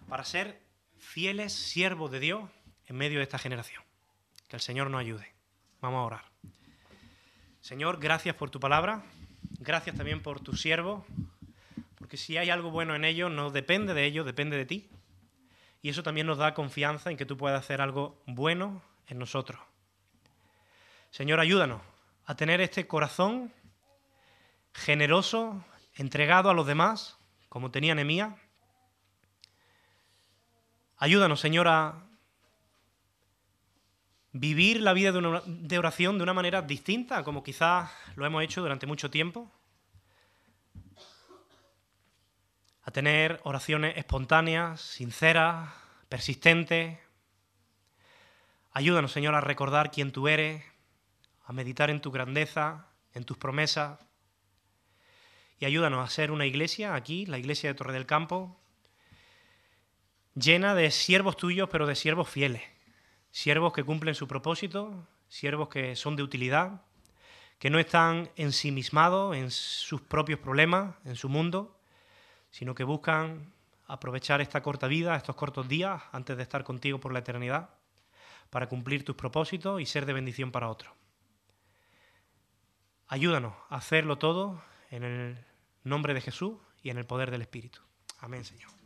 para ser fieles siervos de Dios en medio de esta generación. Que el Señor nos ayude. Vamos a orar. Señor, gracias por tu palabra. Gracias también por tus siervos. Porque si hay algo bueno en ellos, no depende de ellos, depende de ti. Y eso también nos da confianza en que tú puedas hacer algo bueno en nosotros. Señor, ayúdanos a tener este corazón generoso, entregado a los demás, como tenía Nemía. Ayúdanos, Señor, a vivir la vida de, oración de una manera distinta, como quizás lo hemos hecho durante mucho tiempo. A tener oraciones espontáneas, sinceras, persistentes. Ayúdanos, Señor, a recordar quién tú eres, a meditar en tu grandeza, en tus promesas. Y ayúdanos a ser una iglesia aquí, la iglesia de Torre del Campo, llena de siervos tuyos, pero de siervos fieles. Siervos que cumplen su propósito, siervos que son de utilidad, que no están ensimismados en sus propios problemas, en su mundo, sino que buscan aprovechar esta corta vida, estos cortos días, antes de estar contigo por la eternidad, para cumplir tus propósitos y ser de bendición para otros. Ayúdanos a hacerlo todo en el nombre de Jesús y en el poder del Espíritu. Amén, Señor.